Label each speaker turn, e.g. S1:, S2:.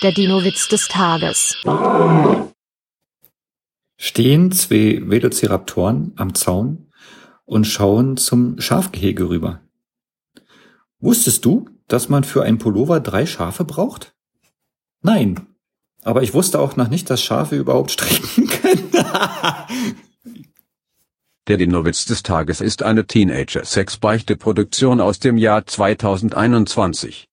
S1: Der Dino-Witz des Tages.
S2: Stehen zwei Velociraptoren am Zaun und schauen zum Schafgehege rüber. Wusstest du, dass man für ein Pullover drei Schafe braucht? Nein. Aber ich wusste auch noch nicht, dass Schafe überhaupt stricken können.
S3: Der Dinowitz des Tages ist eine Teenager-Sex-Beichte-Produktion aus dem Jahr 2021.